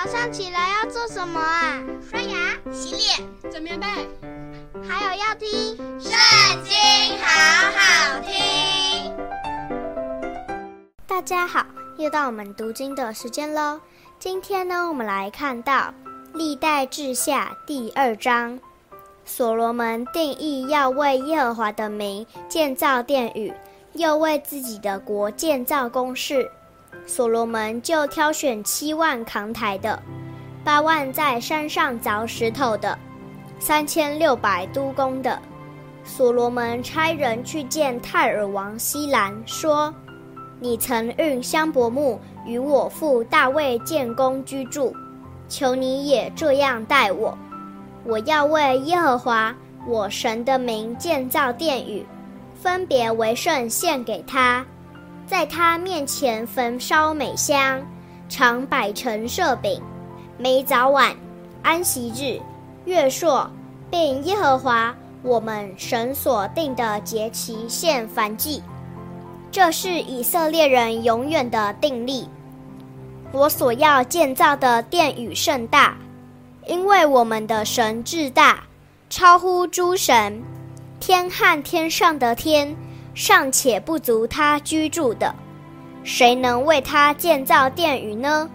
早上起来要做什么啊？刷牙、洗脸、整棉被，还有要听《圣经》，好好听。大家好，又到我们读经的时间喽。今天呢，我们来看到《历代志下》第二章。所罗门定义要为耶和华的名建造殿宇，又为自己的国建造宫室。所罗门就挑选七万扛台的，八万在山上凿石头的，三千六百督工的。所罗门差人去见泰尔王西兰，说：“你曾运香柏木与我父大卫建宫居住，求你也这样待我。”我要为耶和华我神的名建造殿宇，分别为圣献给他，在他面前焚烧美香，常摆陈设饼，每早晚、安息日、月朔，并耶和华我们神所定的节期献燔祭。这是以色列人永远的定例。我所要建造的殿宇甚大。因为我们的神至大，超乎诸神，天和天上的天尚且不足他居住的，谁能为他建造殿宇呢？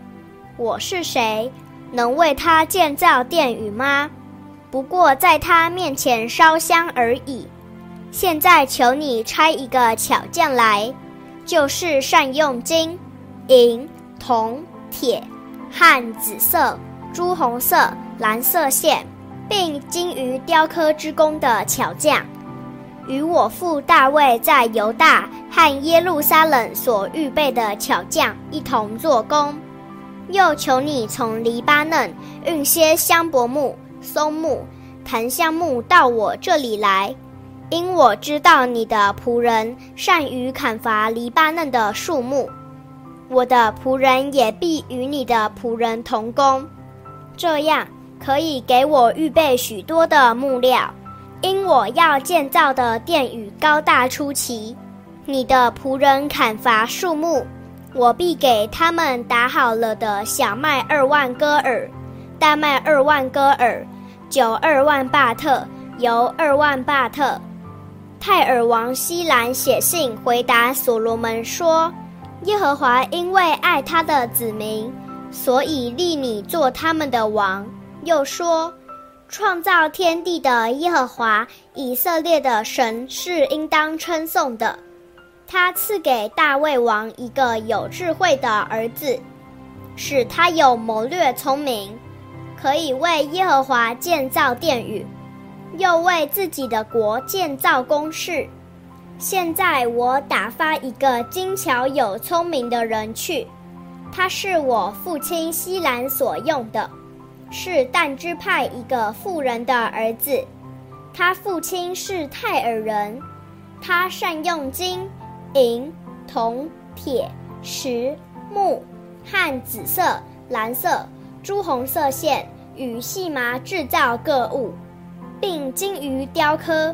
我是谁，能为他建造殿宇吗？不过在他面前烧香而已。现在求你差一个巧匠来，就是善用金、银、铜、铁和紫色、朱红色。蓝色线，并精于雕刻之工的巧匠，与我父大卫在犹大和耶路撒冷所预备的巧匠一同做工。又求你从黎巴嫩运些香柏木、松木、檀香木到我这里来，因我知道你的仆人善于砍伐黎巴嫩的树木，我的仆人也必与你的仆人同工，这样。可以给我预备许多的木料，因我要建造的殿宇高大出奇。你的仆人砍伐树木，我必给他们打好了的小麦二万戈尔，大麦二万戈尔，酒二万巴特，油二万巴特。泰尔王希兰写信回答所罗门说：“耶和华因为爱他的子民，所以立你做他们的王。”又说：“创造天地的耶和华以色列的神是应当称颂的。他赐给大卫王一个有智慧的儿子，使他有谋略聪明，可以为耶和华建造殿宇，又为自己的国建造宫室。现在我打发一个精巧有聪明的人去，他是我父亲希兰所用的。”是但支派一个妇人的儿子，他父亲是泰尔人，他善用金、银、铜、铁、石、木和紫色、蓝色、朱红色线与细麻制造各物，并精于雕刻，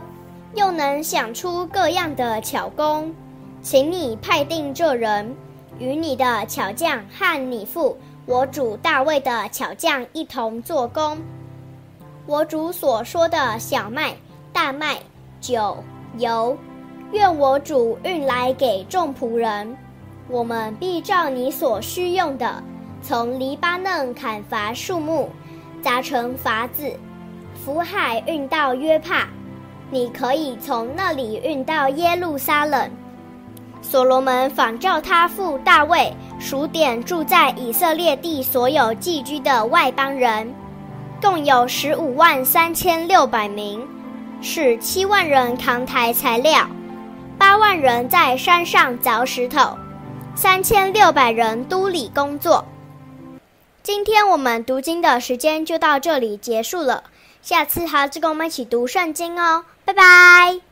又能想出各样的巧工，请你派定这人，与你的巧匠和你父。我主大卫的巧匠一同做工。我主所说的小麦、大麦、酒、油，愿我主运来给众仆人。我们必照你所需用的，从黎巴嫩砍伐树木，扎成筏子，浮海运到约帕。你可以从那里运到耶路撒冷。所罗门仿照他父大卫数点住在以色列地所有寄居的外邦人，共有十五万三千六百名，使七万人扛抬材料，八万人在山上凿石头，三千六百人督理工作。今天我们读经的时间就到这里结束了，下次还要跟我们一起读圣经哦，拜拜。